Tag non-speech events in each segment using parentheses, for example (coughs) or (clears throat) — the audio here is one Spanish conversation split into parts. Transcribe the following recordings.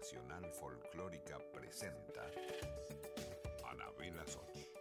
Nacional Folclórica presenta Anabela Soch.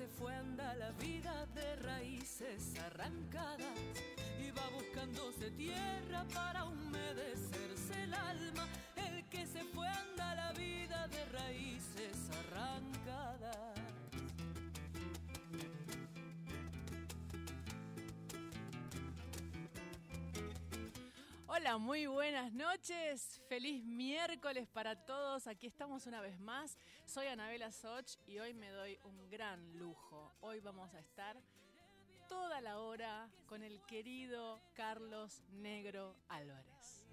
Se fue anda la vida de raíces arrancadas y va buscándose tierra para humedecerse el alma. Hola, muy buenas noches. Feliz miércoles para todos. Aquí estamos una vez más. Soy Anabela Soch y hoy me doy un gran lujo. Hoy vamos a estar toda la hora con el querido Carlos Negro Álvarez.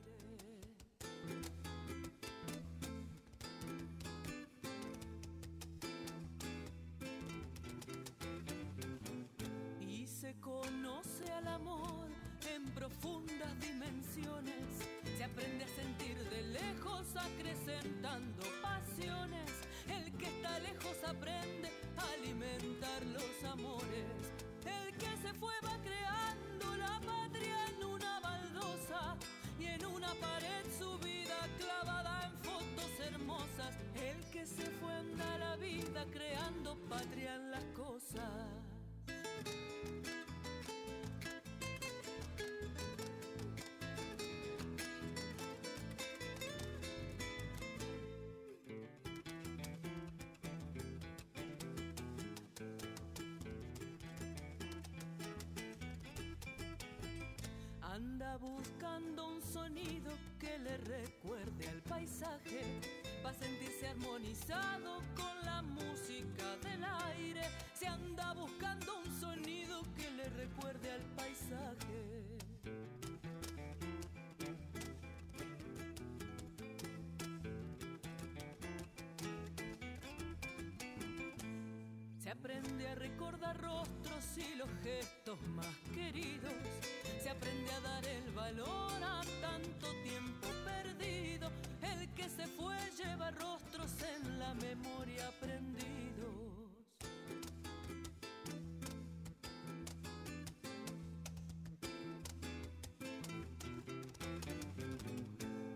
Y se conoce al amor profundas dimensiones. Se aprende a sentir de lejos, acrecentando pasiones. El que está lejos aprende a alimentar los amores. El que se fue va creando la patria en una baldosa y en una pared su vida clavada en fotos hermosas. El que se fue anda la vida creando patria en las cosas. Anda buscando un sonido que le recuerde al paisaje, va a sentirse armonizado con la música del aire. Se anda buscando un sonido que le recuerde al paisaje. Se aprende a recordar rostros y los gestos más queridos. Se aprende a dar el valor a tanto tiempo perdido. El que se fue lleva rostros en la memoria prendidos.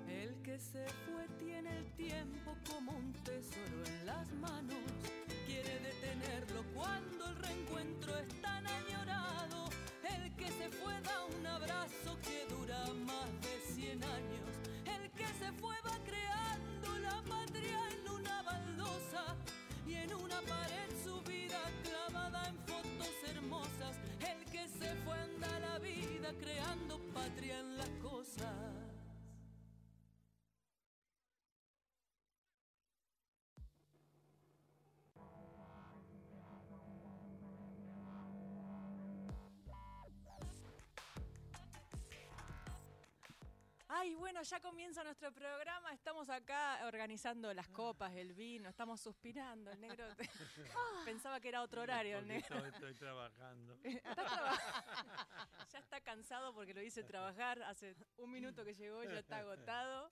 El que se fue tiene el tiempo como un tesoro en las manos. Quiere detenerlo cuando el reencuentro es tan que se fue da un abrazo que dura más de 100 años. El que se fue va creando la patria en una baldosa y en una pared su vida clavada en fotos hermosas. El que se fue anda la vida creando patria en las cosas. Ay, bueno, ya comienza nuestro programa. Estamos acá organizando las copas, el vino, estamos suspirando. El negro (laughs) pensaba que era otro horario. El negro Estoy, estoy trabajando. (laughs) Traba- ya está cansado porque lo hice trabajar. Hace un minuto que llegó y ya está agotado.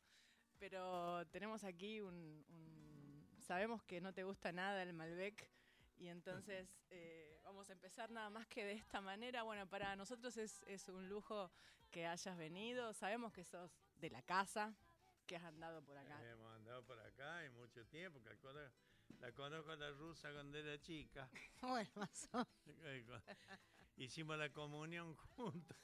Pero tenemos aquí un, un- Sabemos que no te gusta nada el Malbec. Y entonces eh, vamos a empezar nada más que de esta manera. Bueno, para nosotros es, es un lujo que hayas venido. Sabemos que sos de la casa, que has andado por acá. Hemos andado por acá y mucho tiempo. calculo- la conozco a la rusa cuando era chica. (laughs) Bueno, más o Eh, Hicimos la comunión juntos.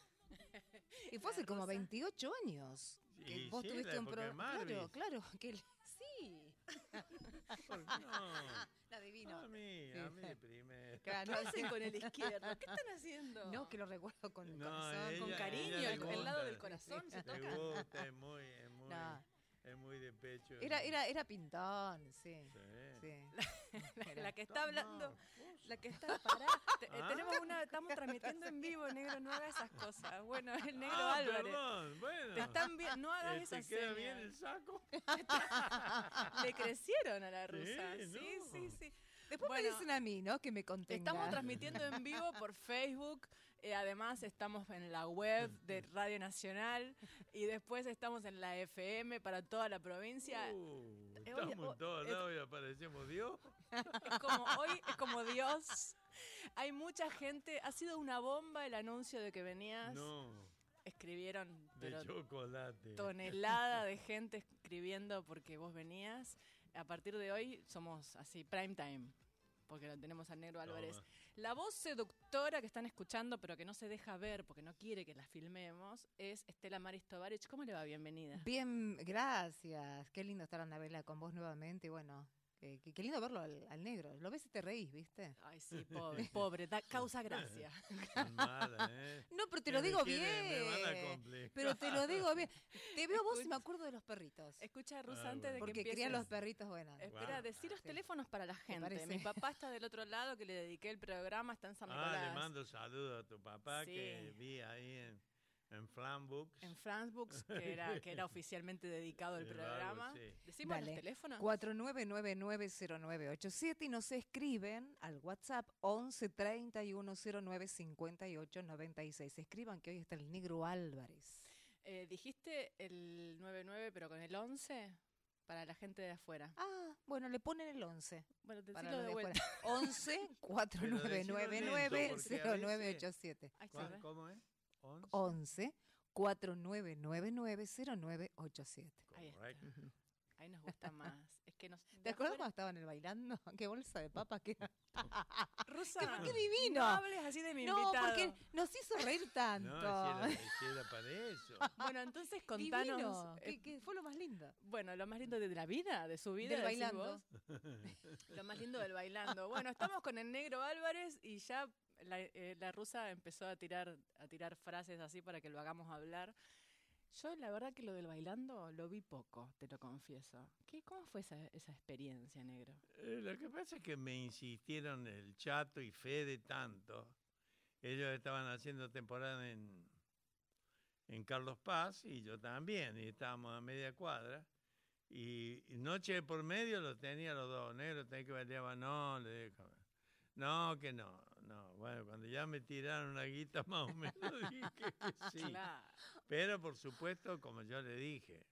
Y fue hace como 28 años. Que vos sí, tuviste la un programa. Claro, claro. Que el- sí. ¿Por qué no? (laughs) La adivino. A mí, a mí primero. Claro, ¿Qué hacen con el izquierdo? ¿Qué están haciendo? No, que lo recuerdo con el No, corazón. con ella- cariño, ella le el, el lado gusta. del corazón se Me toca. gusta, es muy, es muy, No. Es muy de pecho. Era, era, era pintón, sí. Sí. sí. La, la que está hablando, la que está eh, ¿Ah? Tenemos una, estamos transmitiendo en vivo, negro, no hagas esas cosas. Bueno, (laughs) el negro Ah, Álvarez. perdón, bueno. Te están vi- no hagas Eh, esas ¿Te queda señas. bien el saco? (laughs) Le crecieron a la rusa. Sí, Sí, no. sí, sí. Después Bueno, me dicen a mí, ¿no? Que me contenga. Estamos transmitiendo en vivo por Facebook. Eh, además estamos en la web (laughs) de Radio Nacional y después estamos en la FM para toda la provincia. Uh, eh, estamos oh, en todos lados y aparecemos Dios. Es (laughs) como hoy es como Dios. Hay mucha gente. Ha sido una bomba el anuncio de que venías. No, Escribieron de pero chocolate. tonelada de (laughs) gente escribiendo porque vos venías. A partir de hoy somos así prime time. Porque lo tenemos al negro Álvarez. La voz seductora que están escuchando, pero que no se deja ver porque no quiere que la filmemos, es Estela Maris. ¿Cómo le va? Bienvenida. Bien, gracias. Qué lindo estar Anabela con vos nuevamente. Bueno, qué, qué- qué lindo verlo al, al negro. Lo ves y te reís, ¿viste? Ay, sí, pobre, (laughs) pobre, da, causa gracia. Mala, ¿eh? (laughs) No, pero te lo digo bien. Pero te lo digo bien. Te veo vos y me acuerdo de los perritos. Escucha, Rusa, Ah, antes bueno. de que Porque crían los perritos, bueno. Espera, Guau. decí los Sí. teléfonos para la gente. Mi papá está del otro lado, que le dediqué el programa, está en San Ah, Nicolás. le mando saludos a tu papá que vi ahí en, en Flambooks. En France Books, que era, (laughs) que era oficialmente dedicado el programa. sí. Decimos Dale. los teléfonos. 49990987 y nos escriben al WhatsApp 11 3109 58 96. Escriban que hoy está el negro Álvarez. Eh, dijiste el 99, pero con el 11 para la gente de afuera. Ah, bueno, le ponen el 11. Bueno, te Para de vuelta. afuera. (laughs) 11 4999 porque a 0987. Ahí está, ¿Cuál- ¿ves? ¿Cómo es? ¿Once? 11 4999 0987. Ahí está. Correcto. Ahí nos gusta (laughs) más. Es que nos. ¿Te acuerdas cuando estaban el bailando? (laughs) ¿Qué bolsa de papas que era? (laughs) Rusa, ¡Qué divino! No hables así de mi No, invitado. porque nos hizo reír tanto. No, si era, si era para eso. Bueno, entonces contanos. Divino, eh, que fue lo más lindo. bueno, lo más lindo de la vida, de su vida. Del bailando. vos. Lo más lindo del bailando. Bueno, estamos con el negro Álvarez y ya la, eh, la rusa empezó a tirar, a tirar frases así para que lo hagamos hablar. Yo la verdad que lo del bailando lo vi poco, te lo confieso. ¿Qué, ¿Cómo fue esa, esa experiencia, negro? Eh, lo que pasa es que me insistieron el Chato y Fede tanto. Ellos estaban haciendo temporada en, en Carlos Paz y yo también, y estábamos a media cuadra. Y, noche por medio lo tenía los dos, negro, tenía que bailar, no, le dijo, no, que no, no. Bueno, cuando ya me tiraron una guita (laughs) más o menos dije que sí. Claro. Pero por supuesto, como yo le dije,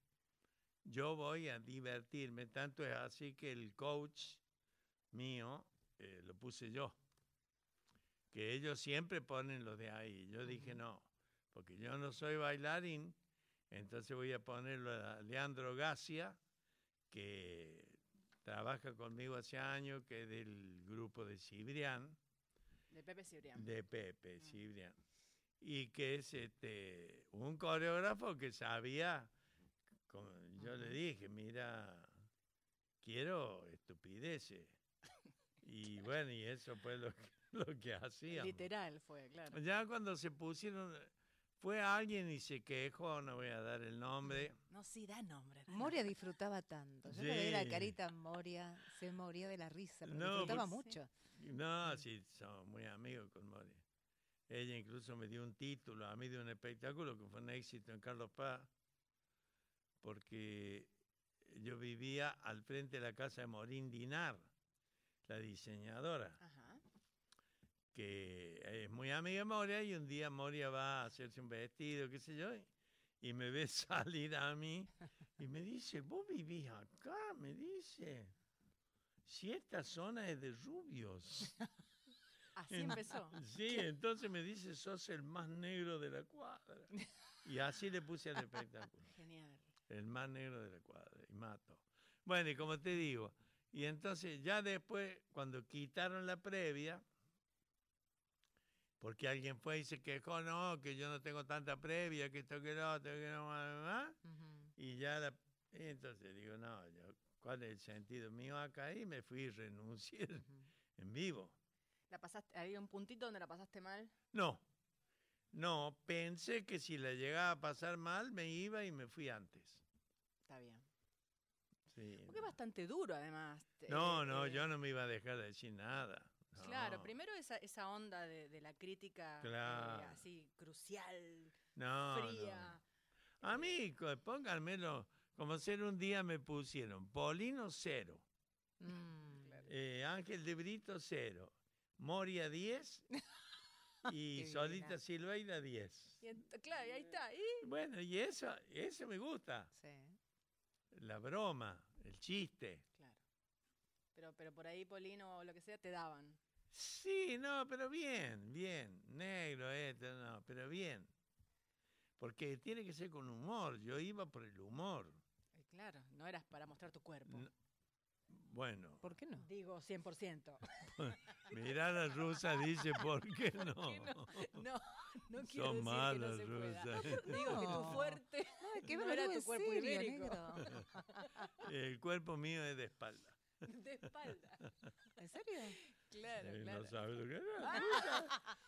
yo voy a divertirme. Tanto es así que el coach mío eh, lo puse yo. Que ellos siempre ponen lo de ahí. Yo dije no, porque yo no soy bailarín. Entonces voy a ponerlo a Leandro Gacia, que trabaja conmigo hace años, que es del grupo de Cibrián De Pepe Cibrián. de Pepe Cibrián. Y que es este un coreógrafo que sabía, como yo le dije, mira, quiero estupideces. Y (laughs) bueno, y eso fue lo que, lo que hacíamos. Literal fue, claro. Ya cuando se pusieron, fue alguien y se quejó, no voy a dar el nombre. No, sí, da nombre. da Moria disfrutaba tanto. Yo le veía la Sí. carita a Moria, se moría de la risa, pero No, disfrutaba porque- mucho. No, sí, somos muy amigos con Moria. Ella incluso me dio un título a mí de un espectáculo que fue un éxito en Carlos Paz, porque yo vivía al frente de la casa de Morín Dinar, la diseñadora, Ajá. Que es muy amiga de Moria y un día Moria va a hacerse un vestido, qué sé yo, y, y me ve (laughs) salir a mí y me dice, vos vivís acá, me dice, si esta zona es de rubios. (laughs) Así empezó. (laughs) Sí, entonces me dice, sos el más negro de la cuadra. Y así le puse al espectáculo, Genial. el más negro de la cuadra, y mato. Bueno, y como te digo, y entonces ya después, cuando quitaron la previa, porque alguien fue y se quejó, no, que yo no tengo tanta previa, que esto que lo otro, que no, más, más", Ujú. y ya la, y entonces digo, no, yo, ¿cuál es el sentido mío acá? Y me fui y renuncié en vivo. ¿La pasaste, ¿Había un puntito donde la pasaste mal? No, no, pensé que si la llegaba a pasar mal me iba y me fui antes. Está bien. Sí. Porque es bastante duro, además. No, eh, no, eh, yo no me iba a dejar de decir nada. Claro, No, primero esa, esa onda de, de la crítica eh, Claro. así crucial, no, no. fría. A mí, pónganmelo, como ser un día me pusieron Polino cero, Mm. (laughs) eh, Ángel de Brito cero, Moria 10 (laughs) y Solita. Silveira 10. Y ent- claro, y ahí está. ¿y? Bueno, y eso, eso me gusta, Sí. la broma, el chiste. Claro. Pero, pero por ahí, Polino o lo que sea, te daban. Sí, no, pero bien, bien. Negro, esto, no, pero bien. Porque tiene que ser con humor. Yo iba por el humor. Eh, claro, no eras para mostrar tu cuerpo. No. Bueno, ¿Por qué no? Digo 100%. (laughs) mirá la rusa, dice, ¿por qué no? No, no quiero Son decir malas no se pueda. rusas. Digo que tu No. fuerte que (laughs) no era tu cuerpo serio, ibérico. negro. (laughs) El cuerpo mío es de espalda. de espalda. ¿En serio? Claro, claro. No sabes lo que es.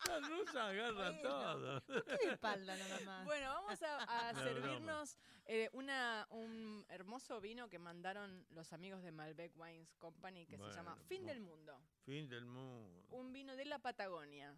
La rusa, agarra Bueno. todo. ¿Por qué de espalda nada más? Bueno, vamos a, servirnos eh, una, un hermoso vino que mandaron los amigos de Malbec Wines Company que se llama Fin del Mundo. Fin del mundo. Un vino de la Patagonia,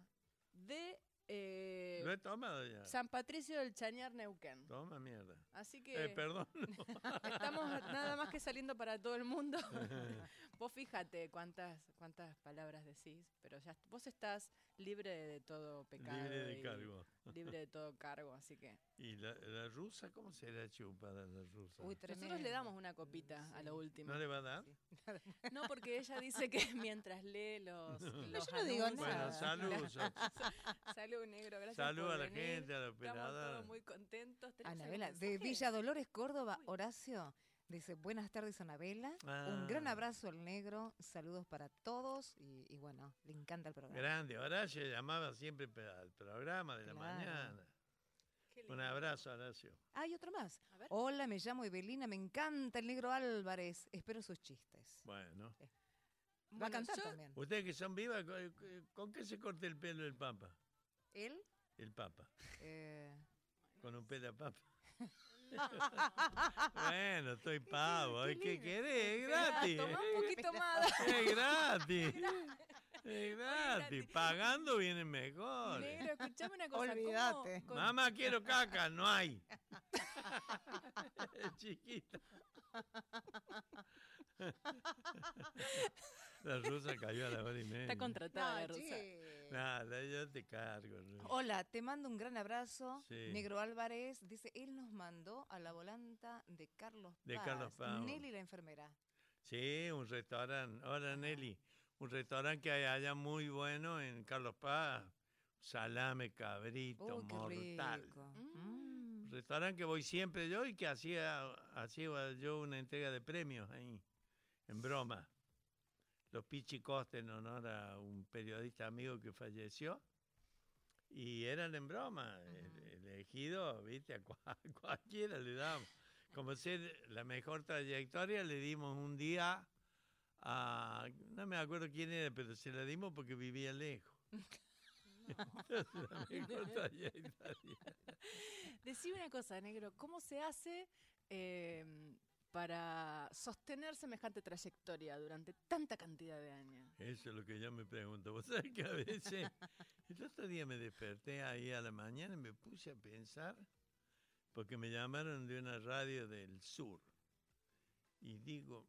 de eh, Lo he tomado ya. San Patricio del Chañar, Neuquén. Toma mierda. Así que Eh, perdón. (laughs) estamos nada más que saliendo para todo el mundo. (laughs) vos fíjate cuántas, cuántas palabras decís, pero ya vos estás libre de todo pecado. Libre de y cargo. Libre de todo cargo, así que. ¿Y la, la rusa? ¿Cómo será chupada la rusa? Uy, Nosotros le damos una copita a lo último. ¿No le va a dar? No, porque ella dice que (laughs) mientras lee los. los yo no digo anuncios- Bueno, nada. salud. Salud, negro. Gracias. Salud por a la venir. gente, a la Estamos operadora. todos muy contentos. ¿Tenemos Anabela, de? Villa Dolores, Córdoba, Uy. Horacio, Dice, buenas tardes, Anabela. Un gran Ah. abrazo al negro. Saludos para todos. Y, y bueno, le encanta el programa. Grande, Horacio llamaba siempre al programa de la mañana. Un abrazo, Horacio. Ah, y otro más. A ver. Hola, me llamo Evelina. Me encanta el negro Álvarez. Espero sus chistes. Bueno. Va a cantar yo- también. Ustedes que son vivas, ¿con- ¿con qué se corta el pelo el Papa? Él. El Papa. eh, Con un pelo de papa. (laughs) bueno, estoy pavo. qué ¿Qué, ¿Qué querés? Es gratis. Tomá un ¿eh? poquito más. (laughs) Es gratis. Es gratis. Pagando viene mejor. Negro, escuchame una cosa. ¿cómo- Olvídate. con- Mamá, quiero caca. No hay. (laughs) Chiquita. La rusa cayó a la hora y media. Está contratada, no, Rosa. che. Nada, yo te cargo. Rusa. Hola, te mando un gran abrazo. Sí. Negro Álvarez dice, él nos mandó a la volanta de Carlos Paz. De Carlos Paz. Nelly la enfermera. Sí, un restaurante. Hola, Nelly. Un restaurante que hay allá muy bueno en Carlos Paz. Salame, cabrito, mortal. rico. Mm. Mm. Restaurante que voy siempre yo y que hacía, hacía yo una entrega de premios ahí, en broma. Los Pichicostes en honor a un periodista amigo que falleció. Y eran en broma. el- Elegido, viste, a, cua- a cualquiera le damos. Como ser la mejor trayectoria, le dimos un día a. No me acuerdo quién era, pero se la dimos porque vivía lejos. (laughs) La mejor trayectoria. Decime una cosa, negro, ¿cómo se hace eh, para sostener semejante trayectoria durante tanta cantidad de años? Eso es lo que yo me pregunto. Vos sabés que a veces, (laughs) el otro día me desperté ahí a la mañana y me puse a pensar, porque me llamaron de una radio del sur. Y digo,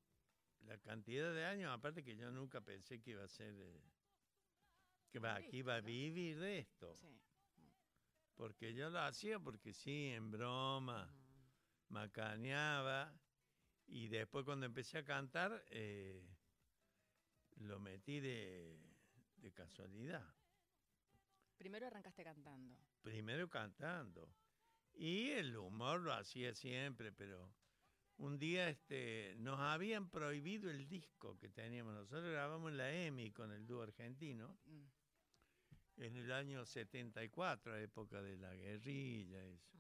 la cantidad de años, aparte que yo nunca pensé que iba a ser, eh, que, va, que iba a vivir de esto. Sí. Porque yo lo hacía porque sí, en broma, macaneaba. Y después cuando empecé a cantar, eh, lo metí de, de casualidad. Primero arrancaste cantando. Primero cantando. Y el humor lo hacía siempre, pero un día este, nos habían prohibido el disco que teníamos. Nosotros grabamos en la EMI con el dúo argentino Mm. en el año 74, época de la guerrilla, eso.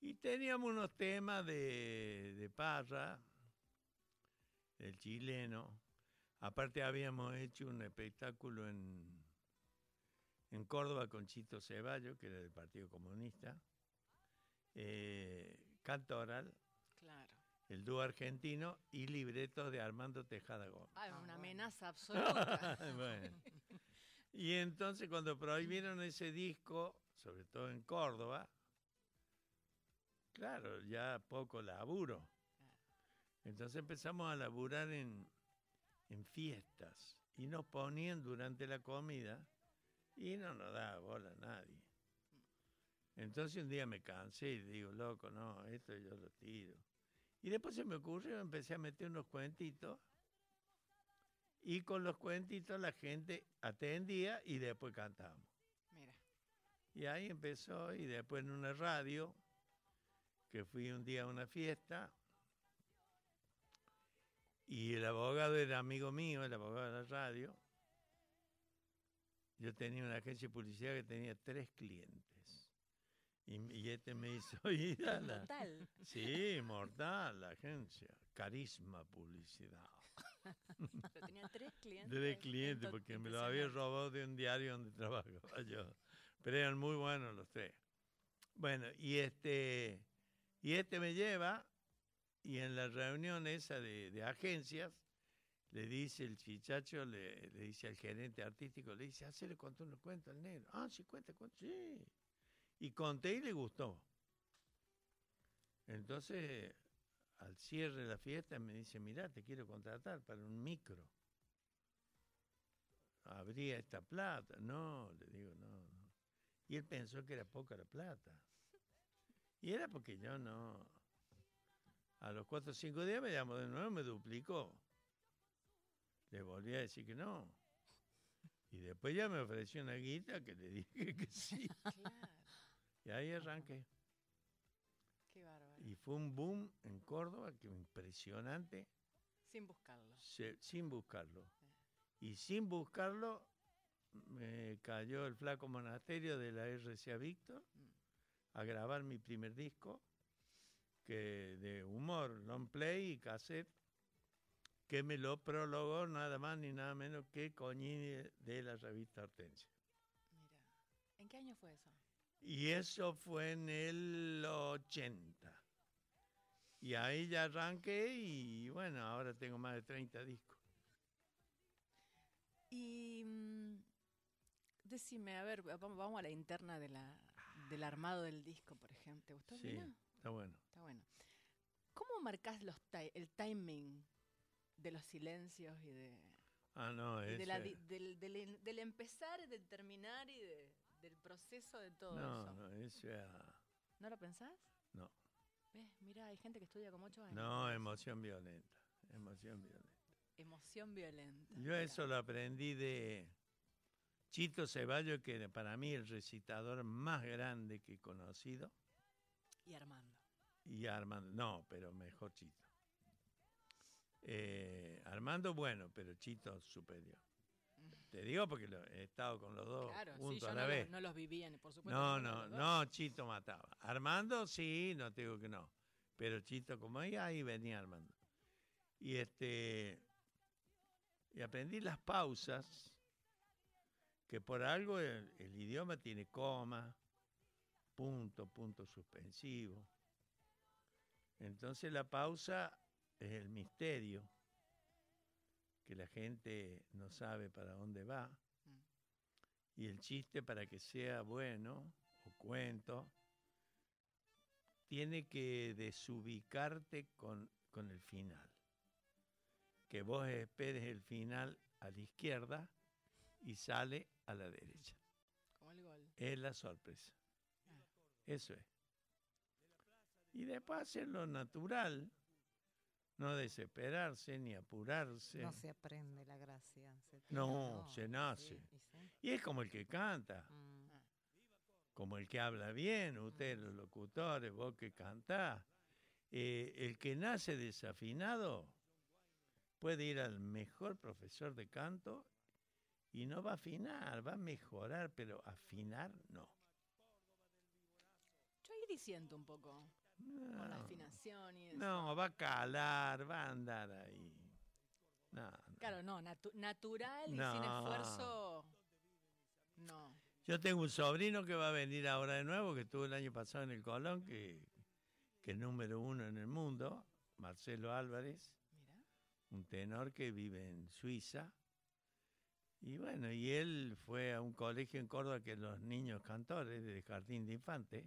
Y teníamos unos temas de, de Parra, el chileno. Aparte habíamos hecho un espectáculo en, en Córdoba con Chito Ceballos, que era del Partido Comunista. Eh, canto oral, Claro. el dúo argentino y libretos de Armando Tejada Gómez. Ah, Ah, una bueno. amenaza absoluta. (laughs) Bueno. Y entonces cuando prohibieron ese disco, sobre todo en Córdoba, claro, ya poco laburo. Entonces empezamos a laburar en, en fiestas y nos ponían durante la comida y no nos daba bola a nadie. Entonces un día me cansé y digo, loco, no, esto yo lo tiro. Y después se me ocurrió, empecé a meter unos cuentitos y con los cuentitos la gente atendía y después cantábamos. Mira. Y ahí empezó y después en una radio, que fui un día a una fiesta, y el abogado era amigo mío, el abogado de la radio. Yo tenía una agencia de publicidad que tenía tres clientes. Y, y este me hizo (laughs) ir a la... Total. Sí, mortal, la agencia. Carisma Publicidad. (laughs) Pero tenía tres clientes. De clientes, porque me lo había robado de un diario donde (laughs) trabajaba yo. Pero eran muy buenos los tres. Bueno, y este, y este me lleva, y en la reunión esa de, de agencias, le dice el chichacho, le, le dice al gerente artístico, le dice, hacerle contar unos cuentos al negro. Ah, sí, cuenta, cuenta, sí. Y conté y le gustó. Entonces, al cierre de la fiesta, me dice, mira, te quiero contratar para un micro. ¿Habría esta plata? No, le digo, no, no. Y él pensó que era poca la plata. Y era porque yo no. A los cuatro o cinco días me llamó de nuevo, me duplicó. Le volví a decir que no. Y después ya me ofreció una guita que le dije que sí. (laughs) Claro. Y ahí arranqué. Qué bárbaro. Y fue un boom en Córdoba que impresionante Sin buscarlo. se- sin buscarlo. Y sin buscarlo me cayó el flaco monasterio de la RCA Víctor a grabar mi primer disco que de humor, long play y cassette que me lo prologó nada más ni nada menos que Coñini de la revista Hortensia. Mira. ¿En qué año fue eso? Y eso fue en el 80. Y ahí ya arranqué y bueno, ahora tengo más de 30 discos. Y mm, decime, a ver, vamos a la interna de la, del armado del disco, por ejemplo. ¿Te gustó, Sí, está bueno. Está bueno. ¿Cómo marcás los el timing de los silencios y de, Ah, no, es... de del, del del empezar, del terminar y de- del proceso de todo No, eso? no, eso era- ¿No lo pensás? No. ¿Ves? Mira, hay gente que estudia como ocho años. No, emoción violenta. Emoción violenta. Emoción violenta. Yo eso lo aprendí de Chito Ceballos, que era para mí el recitador más grande que he conocido. Y Armando. Y Armando, no, pero mejor Chito. Eh, Armando, bueno, pero Chito superior. Te digo porque lo- he estado con los dos Claro, sí, juntos yo a no, la lo- vez. no los vivía, ni por supuesto. No, no, no, Chito mataba. Armando sí, no te digo que no. Pero Chito, como ahí, ahí venía Armando. Y este. Y aprendí las pausas, que por algo el, idioma tiene coma, punto, punto suspensivo. Entonces la pausa es el misterio, que la gente no sabe para dónde va. Y el chiste para que sea bueno o cuento, tiene que desubicarte con, con el final. Que vos esperes el final a la izquierda y sale a la derecha. Como el gol. Es la sorpresa. Ah. Eso es. Y después hacerlo natural, no desesperarse ni apurarse. No se aprende la gracia. se No, se nace. sí, y sí. Y es como el que canta. Mm. como el que habla bien, ustedes los locutores, vos que cantás. Eh, el que nace desafinado puede ir al mejor profesor de canto y no va a afinar, va a mejorar, pero afinar no. Yo ahí disiento un poco con la No, afinación y eso. no, va a calar, va a andar ahí. No, no. Claro, no, natu- natural y sin No. esfuerzo. No. Yo tengo un sobrino que va a venir ahora de nuevo, que estuvo el año pasado en el Colón, que, que es número uno en el mundo, Marcelo Álvarez. Mira. un tenor que vive en Suiza. Y bueno, y él fue a un colegio en Córdoba que los niños cantores de jardín de infantes,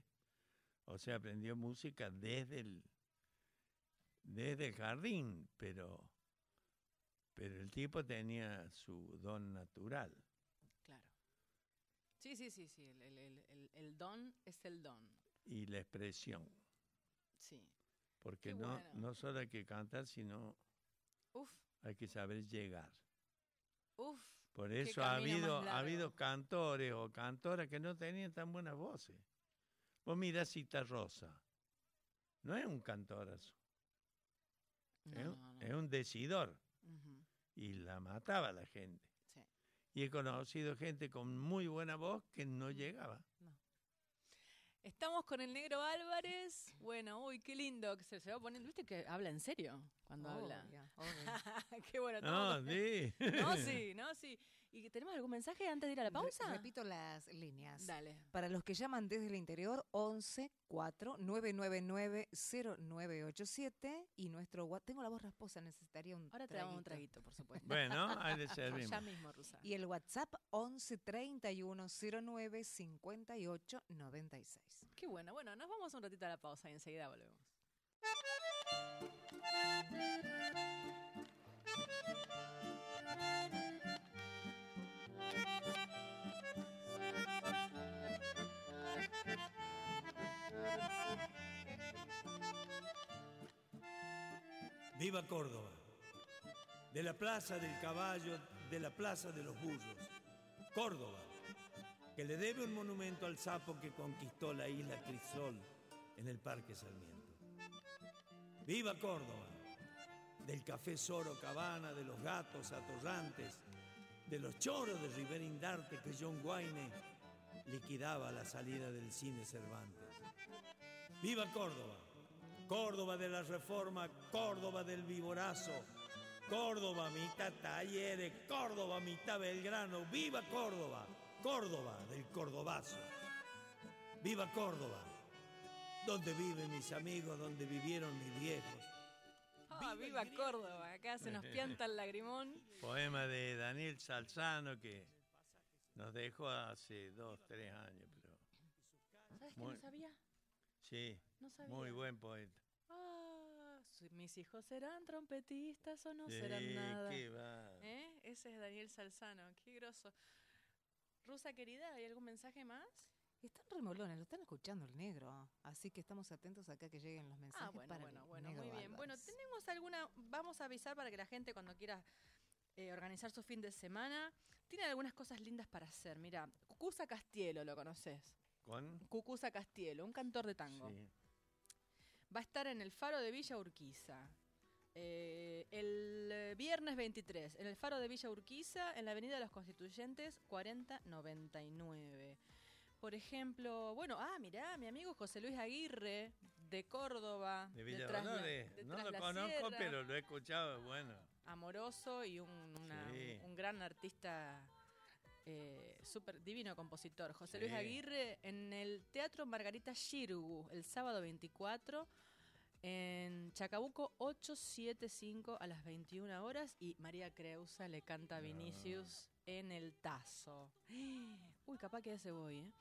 o sea, aprendió música desde el, desde el jardín, pero, pero el tipo tenía su don natural. Claro. Sí, sí, sí, sí. El, el- el- don es el don. y la expresión, Sí. porque no, no solo hay que cantar, sino Uf, hay que saber llegar. uf. Por eso ha habido, ha habido cantores o cantoras que no tenían tan buenas voces. Vos mirás Cita Rosa. No es un cantorazo, No, es, no, un- no. es un decidor. Y la mataba la gente. Sí. Y he conocido gente con muy buena voz que no llegaba. Estamos con el negro Álvarez. Bueno, uy, qué lindo que se, se va poniendo. ¿Viste que habla en serio cuando habla? Obvio, obvio. (laughs) qué bueno. No, estamos- sí. (laughs) no, sí, no, sí. ¿Y tenemos algún mensaje antes de ir a la Re- pausa? repito las líneas. Dale. Para los que llaman desde el interior, 11 4 999 0987 y nuestro WhatsApp. Tengo la voz rasposa, necesitaría un Ahora te damos un traguito. traguito, por supuesto. Bueno, (laughs) ahí le servimos. ya mismo, Rusa. Y el WhatsApp 11 31 09 58 96. Qué bueno. Bueno, nos vamos un ratito a la pausa y enseguida volvemos. Viva Córdoba. De la Plaza del Caballo, de la Plaza de los Burros. Córdoba, que le debe un monumento al sapo que conquistó la isla Crisol en el Parque Sarmiento. ¡Viva Córdoba! Del café Soro Cabana, de los gatos atorrantes, de los choros de Rivera Indarte que John Wayne liquidaba a la salida del cine Cervantes. ¡Viva Córdoba! Córdoba de la Reforma, Córdoba del Viborazo, Córdoba mitad Talleres, Córdoba mitad Belgrano, ¡Viva Córdoba! Córdoba del Cordobazo. ¡Viva Córdoba! Donde viven mis amigos, donde vivieron mis viejos. Ah, viva Córdoba, acá se nos pianta el lagrimón. (laughs) Poema de Daniel Salzano que nos dejó hace dos, tres años. Pero ¿Sabes que no sabía? Sí, No sabía. muy buen poeta. Ah, mis hijos serán trompetistas o no Sí, serán nada. qué va. ¿Eh? Ese es Daniel Salzano, qué groso. Rusa querida, ¿hay algún mensaje más? Están remolones, lo están escuchando el negro. Así que estamos atentos acá que lleguen los mensajes. Ah, bueno, para bueno, bueno, negro muy bien. Bueno, tenemos alguna, vamos a avisar para que la gente cuando quiera eh, organizar su fin de semana, tiene algunas cosas lindas para hacer. Mira, Cucuza Castielo, ¿lo conoces? ¿Con? Cucuza Castielo, un cantor de tango. Sí. Va a estar en el Faro de Villa Urquiza. eh, el eh, viernes 23, en el Faro de Villa Urquiza, en la Avenida de los Constituyentes, 4099. Por ejemplo, bueno, ah, mirá, mi amigo José Luis Aguirre, de Córdoba. De Villa de No lo conozco, pero lo he escuchado, bueno. Amoroso y un, una- Sí. un gran artista, eh, súper divino compositor. José Luis Sí. Aguirre en el Teatro Margarita Shirgu, el sábado 24, en Chacabuco 875 a las 21 horas. Y María Creusa le canta a Vinicius en el Tazo. Uy, capaz que a ese voy, ¿eh?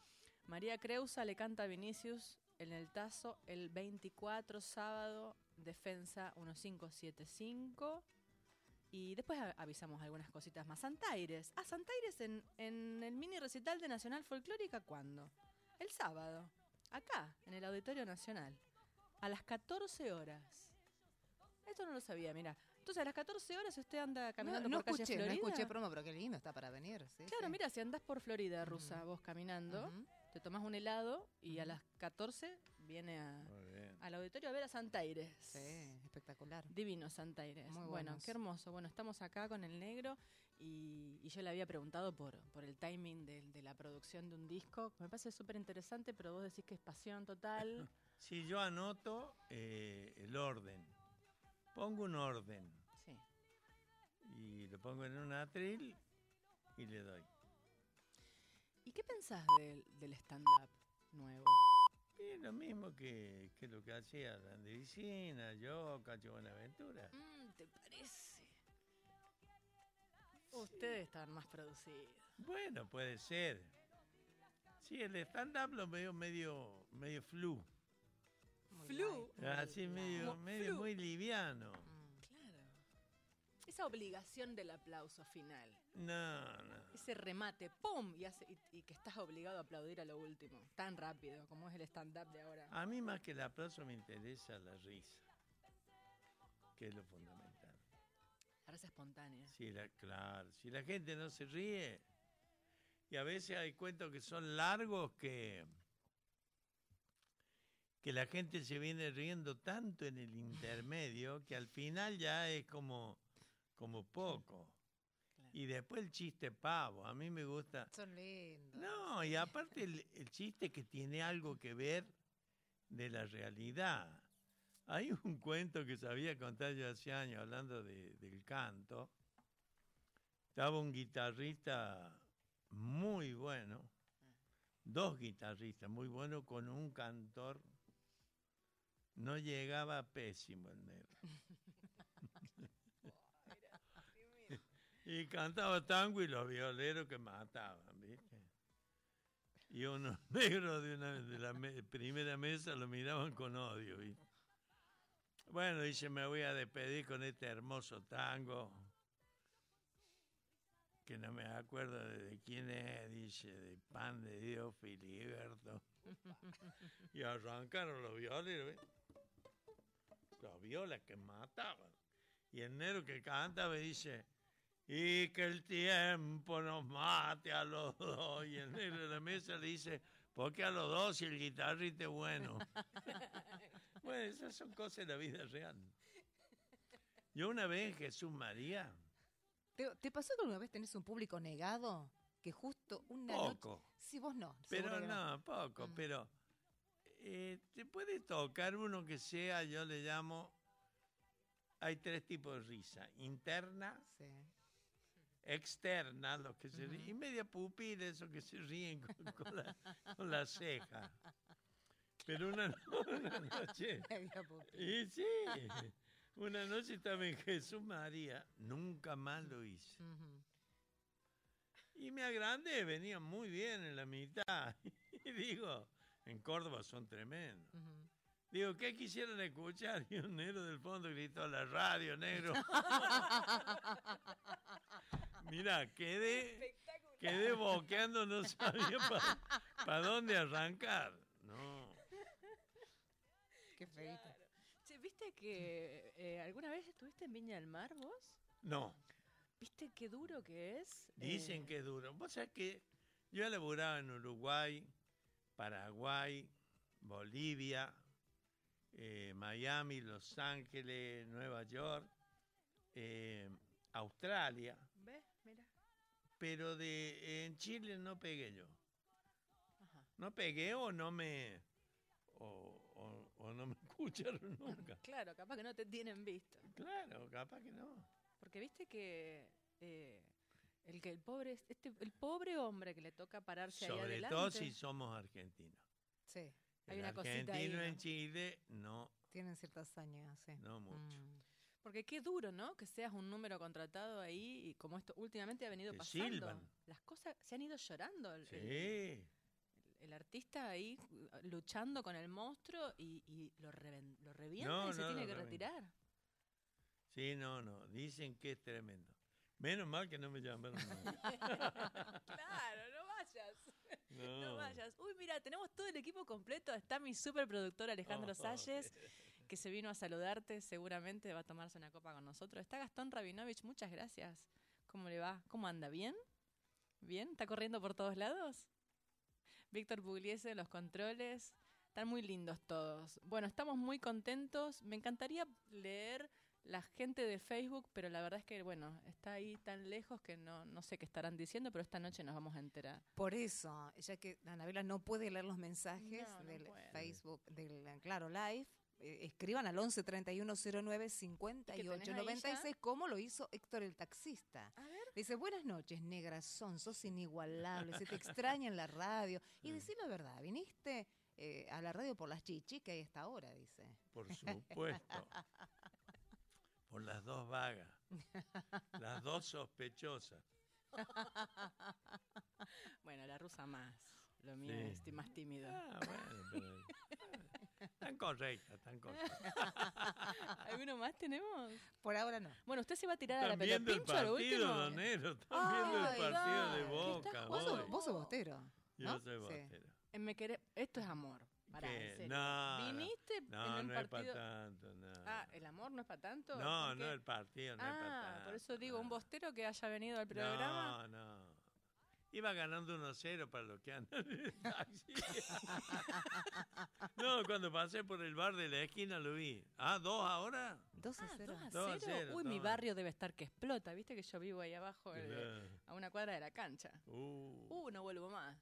María Creusa le canta a Vinicius en el Tazo el 24, sábado, defensa 1575. Y después avisamos algunas cositas más. Santaires. Ah, Santaires en, en el mini recital de Nacional Folclórica, ¿cuándo? El sábado. Acá, en el Auditorio Nacional. A las 14 horas. Esto no lo sabía, mira. Entonces, a las 14 horas usted anda No, caminando no por calle escuché, no Florida. escuché promo, pero qué lindo está para venir. sí, Claro, sí. mira, si andás por Florida, Rusa, vos caminando, te tomás un helado y a las 14 viene a-. al auditorio a ver a Santaires. Sí, espectacular. Divino Santaires. Muy bueno, qué hermoso. Bueno, estamos acá con el negro y, y yo le había preguntado por, por el timing de, de la producción de un disco. Me parece súper interesante, pero vos decís que es pasión total. (laughs) Si yo anoto eh, el orden, pongo un orden sí. y lo pongo en un atril y le doy. ¿Y qué pensás del, del stand-up nuevo? Y lo mismo que, que lo que hacía Landricina, yo, Cacho Buenaventura. Mm, ¿Te parece? Ustedes están más producidos. Bueno, puede ser. Sí, el stand-up lo veo medio, medio flu. Muy Flu. light, Así medio, medio flu. muy liviano. Mm. Claro. Esa obligación del aplauso final. No, no. Ese remate, ¡pum! Y, hace- y- y que estás obligado a aplaudir a lo último. Tan rápido como es el stand-up de ahora. A mí más que el aplauso me interesa la risa, que es lo fundamental. La risa espontánea. Si la, claro, si la gente no se ríe, y a veces hay cuentos que son largos que, que la gente se viene riendo tanto en el intermedio que al final ya es como, como poco. Y después el chiste pavo, a mí me gusta. Son lindos. No, y aparte el, el chiste que tiene algo que ver de la realidad. Hay un cuento que sabía contar yo hace años hablando de- del canto. Estaba un guitarrista muy bueno, dos guitarristas muy buenos con un cantor. No llegaba pésimo el negro. (laughs) Y cantaba tango y los violeros que mataban, ¿viste? Y unos (laughs) negros de, una, de la me- primera mesa lo miraban con odio, ¿viste? Bueno, dice, me voy a despedir con este hermoso tango, que no me acuerdo de, de quién es, dice, de Pan de Dios, Filiberto. (laughs) y arrancaron los violeros, ¿viste? Los violas que mataban. Y el negro que cantaba dice, y que el tiempo nos mate a los dos. Y el negro de la mesa le dice, ¿por qué a los dos si el guitarrista es bueno? (laughs) Bueno, esas son cosas de la vida real. Yo una vez, Jesús María, ¿Te, te pasó que alguna vez tenés un público negado? Que justo una noche... poco, Sí, vos no. pero no, poco, Mm. pero eh, te puede tocar uno que sea, yo le llamo, hay tres tipos de risa, interna, Sí. Externa, los que se ríen, y media pupila, esos que se ríen con, con la, con la ceja. Pero una, no- (laughs) una noche, (laughs) Media pupila. y sí, una noche estaba en Jesús María, nunca más lo hice. Y me agrandé, venía muy bien en la mitad. (laughs) Y digo, en Córdoba son tremendos. Digo, ¿qué quisieran escuchar? Y un negro del fondo gritó, la radio, negro. Mira, quedé, quedé boqueando, no sabía para dónde arrancar. No, Qué feito. Che, ¿viste que eh, alguna vez estuviste en Viña del Mar vos? no, ¿Viste qué duro que es? dicen Eh, que es duro. Vos sabés que yo laburaba en Uruguay, Paraguay, Bolivia, eh, Miami, Los Ángeles, Nueva York, eh, Australia. Pero de en Chile no pegué yo. Ajá. No pegué o no me o, o- o no me (laughs) escucharon nunca. Claro, capaz que no te tienen visto. Claro, capaz que no. Porque viste que eh, el que el pobre este el pobre hombre que le toca pararse ahí Sobre adelante. todo si somos argentinos. Sí, Hay El una cosita ahí, argentino ¿no? en Chile no, tienen cierta hazaña, sí. no mucho. Mm. Porque qué duro, ¿no? Que seas un número contratado ahí y como esto últimamente ha venido Te pasando. silban. Las cosas se han ido llorando. El, Sí. el- el artista ahí luchando con el monstruo y, y lo, reven- lo revienta No, y se no, tiene que revienta. retirar. Sí, no, no. Dicen que es tremendo. Menos mal que no me nunca. (laughs) claro, no vayas. No. No vayas. Uy, mira, tenemos todo el equipo completo. Está mi superproductor Alejandro Oh, Salles, que se vino a saludarte. Seguramente va a tomarse una copa con nosotros. Está Gastón Rabinovich, muchas gracias. ¿Cómo le va? ¿Cómo anda? ¿Bien? ¿Bien? ¿Está corriendo por todos lados? Víctor Pugliese, los controles. Están muy lindos todos. Bueno, estamos muy contentos. Me encantaría leer la gente de Facebook, pero la verdad es que, bueno, está ahí tan lejos que no, no sé qué estarán diciendo, pero esta noche nos vamos a enterar. Por eso, ya que Anabela no puede leer los mensajes No, no del puede. Facebook, del Claro Live, escriban al 11 31 09 58 ahí ya? 96, como lo hizo Héctor el taxista. A ver. Dice, buenas noches, negrazón, sos inigualable, se te extraña en la radio. Y decir la verdad, viniste eh, a la radio por las chichis que hay hasta ahora, dice. Por supuesto. (laughs) Por las dos vagas. Las dos sospechosas. (laughs) Bueno, la rusa más. Lo mío Sí. es más tímido. Ah, bueno, pero. Tan correcta, tan correcta. (laughs) ¿Alguno más tenemos? Por ahora no. Bueno, ¿usted se va a tirar a la Están viendo el partido, último? Donero. Están viendo el partido de ¿qué Boca. Vos sos, vos sos bostero. Yo ¿no? soy Sí. bostero. Eh, me queré- Esto es amor. En serio. No. ¿Viniste No, en un no es partido? para tanto, no. Ah, ¿el amor no es para tanto? no, ¿Por no, el partido no es para Ah, tanto. por eso digo, un bostero que haya venido al programa. No, no. Iba ganando 1-0 para los que andan en el taxi. no, cuando pasé por el bar de la esquina lo vi. Ah, ¿dos ahora? 2 a Ah, 0. 2 a 2 a 0. 0, Uy, mi barrio debe estar que explota. Viste que yo vivo ahí abajo, eh, a una cuadra de la cancha. Uh, Uh, no vuelvo más.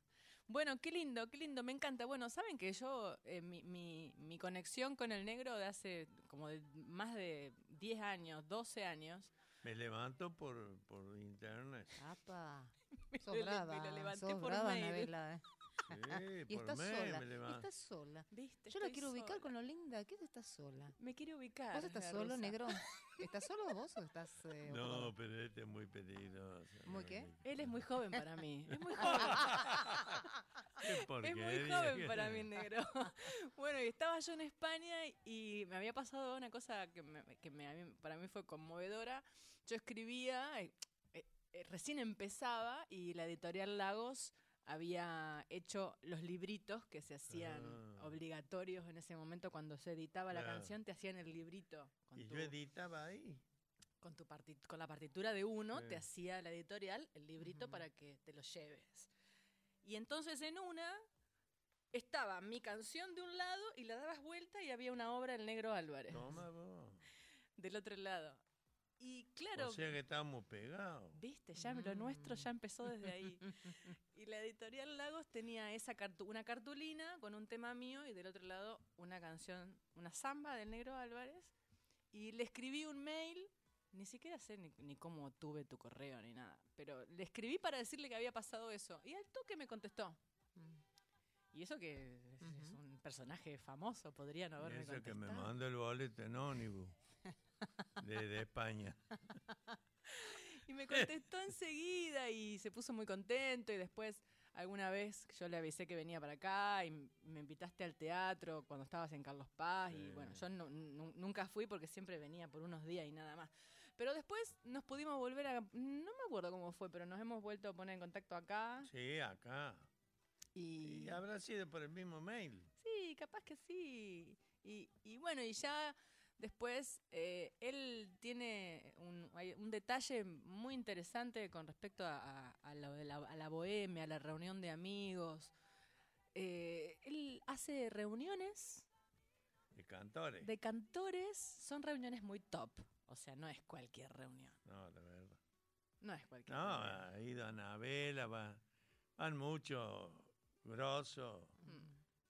Bueno, qué lindo, qué lindo, me encanta. Bueno, saben que yo, eh, mi, mi, mi conexión con el negro de hace como de más de 10 años, 12 años, me levanto por, por internet. Apa. (laughs) me brava, me lo levanté por brava, mail. Anabela. eh. Sí, Y por estás mail sola. me Y levanto. estás sola. ¿Viste? Yo la quiero ubicar con lo linda que es estás sola. Me quiere ubicar. ¿Vos estás solo, negro? (laughs) ¿Estás solo vos o estás eh, No, pero este es muy peligroso. ¿Muy qué? Él es muy joven para mí. Es muy (laughs) joven. Qué (laughs) Es muy joven para mí, negro. Bueno, y estaba yo en España y me había pasado una cosa que, me- que me- a mí- para mí fue conmovedora. Yo escribía, eh, eh, eh, recién empezaba y la editorial Lagos había hecho los libritos que se hacían Ah. obligatorios en ese momento cuando se editaba la Claro. canción, te hacían el librito. Con, Y tu, yo editaba ahí. con, tu con la partitura de uno, Sí. te hacía la editorial el librito Ujú. para que te lo lleves. Y entonces en una estaba mi canción de un lado y la dabas vuelta y había una obra del Negro Álvarez Toma vos. (laughs) del otro lado. Y claro, O sea que estamos pegados. viste, ya lo nuestro ya empezó desde ahí. (laughs) Y la editorial Lagos tenía esa cartu- una cartulina con un tema mío y del otro lado una canción, una samba del Negro Álvarez. Y le escribí un mail, ni siquiera sé ni, ni cómo tuve tu correo ni nada, pero le escribí para decirle que había pasado eso. Y al toque me contestó. Y eso que es, un personaje famoso, podría no Y haberme eso que me manda el boleto en de, España. (laughs) Y me contestó enseguida y se puso muy contento y después alguna vez yo le avisé que venía para acá y me invitaste al teatro cuando estabas en Carlos Paz y bueno, yo nu- nunca fui porque siempre venía por unos días y nada más. Pero después nos pudimos volver a... No me acuerdo cómo fue, pero nos hemos vuelto a poner en contacto acá Sí, acá. y... Y habrá sido por el mismo mail. Sí, capaz que sí. Y, y bueno, y ya después eh, él tiene un, detalle muy interesante con respecto a, a- a la, a la bohemia, a la reunión de amigos. Eh, él hace reuniones De cantores. de cantores, son reuniones muy top. O sea, no es cualquier reunión. No, la verdad. No es cualquier No, reunión. ha ido Anabela, va, van muchos grosos.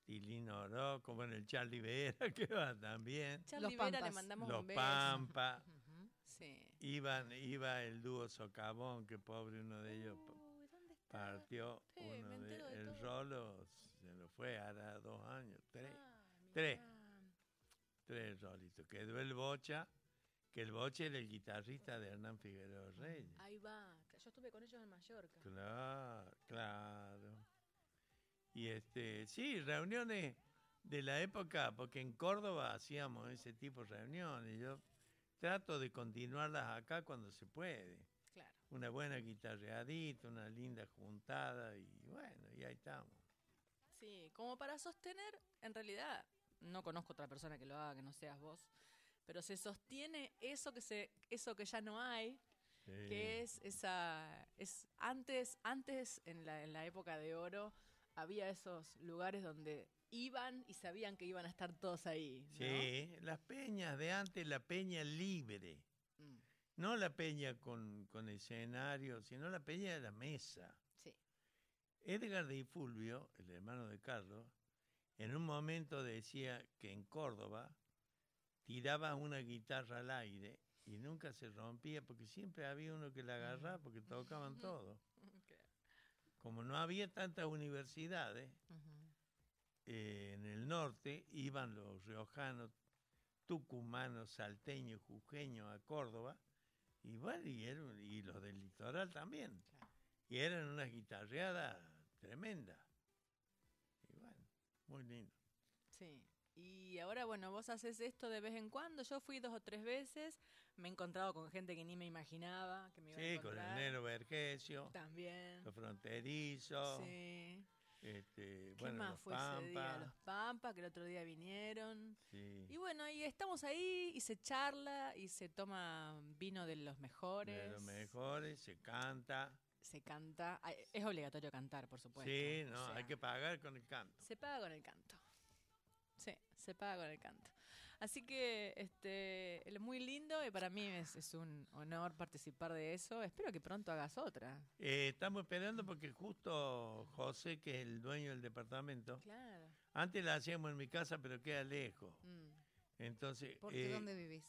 Tilino Orozco, bueno, el Charlie Vera (laughs) que va también. Charlie Los Vera le Pampas. mandamos Los un beso. Pampa. Ujú. (laughs) Sí. Iban, iba el dúo Socavón, que pobre uno de ellos partió. Uno de, de el todo. Rolo se lo fue, hará dos años, tres. Ah, Tres. Tres rolitos. Quedó el Bocha, que el Bocha era el guitarrista de Hernán Figueroa Reyes. Ahí va. Yo estuve con ellos en Mallorca. Claro, claro. Y este, sí, reuniones de la época, porque en Córdoba hacíamos ese tipo de reuniones. Yo trato de continuarlas acá cuando se puede. Claro. Una buena guitarreadita, una linda juntada y bueno, y ahí estamos. Sí, como para sostener, en realidad, no conozco otra persona que lo haga que no seas vos, pero se sostiene eso que se, eso que ya no hay, que es esa, es antes, antes en la, en la época de oro había esos lugares donde iban y sabían que iban a estar todos ahí. ¿no? Sí, las peñas de antes, la peña libre. Mm, No la peña con, con escenario, sino la peña de la mesa. sí. Edgar de Fulvio, el hermano de Carlos, en un momento decía que en Córdoba tiraba una guitarra al aire y nunca se rompía porque siempre había uno que la agarraba porque tocaban todo. Como no había tantas universidades, eh, en el norte iban los riojanos, tucumanos, salteños, jujeños a Córdoba, y bueno, y, eran- y los del litoral también. Claro. Y eran unas guitarreadas tremendas. Y bueno, muy lindo. Sí. Y ahora, bueno, vos haces esto de vez en cuando. Yo fui dos o tres veces. Me he encontrado con gente que ni me imaginaba que me iba a Sí, con el encontrar. Nero Vergesio, También. los fronterizos, Sí. este, ¿Qué bueno, más los fue ese día? Los Pampa, que el otro día vinieron. sí, Y bueno, y estamos ahí y se charla y se toma vino de los mejores. de los mejores, se canta. Se canta. Es obligatorio cantar, por supuesto. Sí, o no, sea, hay que pagar con el canto. Se paga con el canto. Sí, se paga con el canto. Así que este es muy lindo y para mí es, es un honor participar de eso. Espero que pronto hagas otra. Eh, estamos esperando porque justo José, que es el dueño del departamento, Claro. antes la hacíamos en mi casa, pero queda lejos. Mm, Entonces, Porque eh, ¿dónde vivís?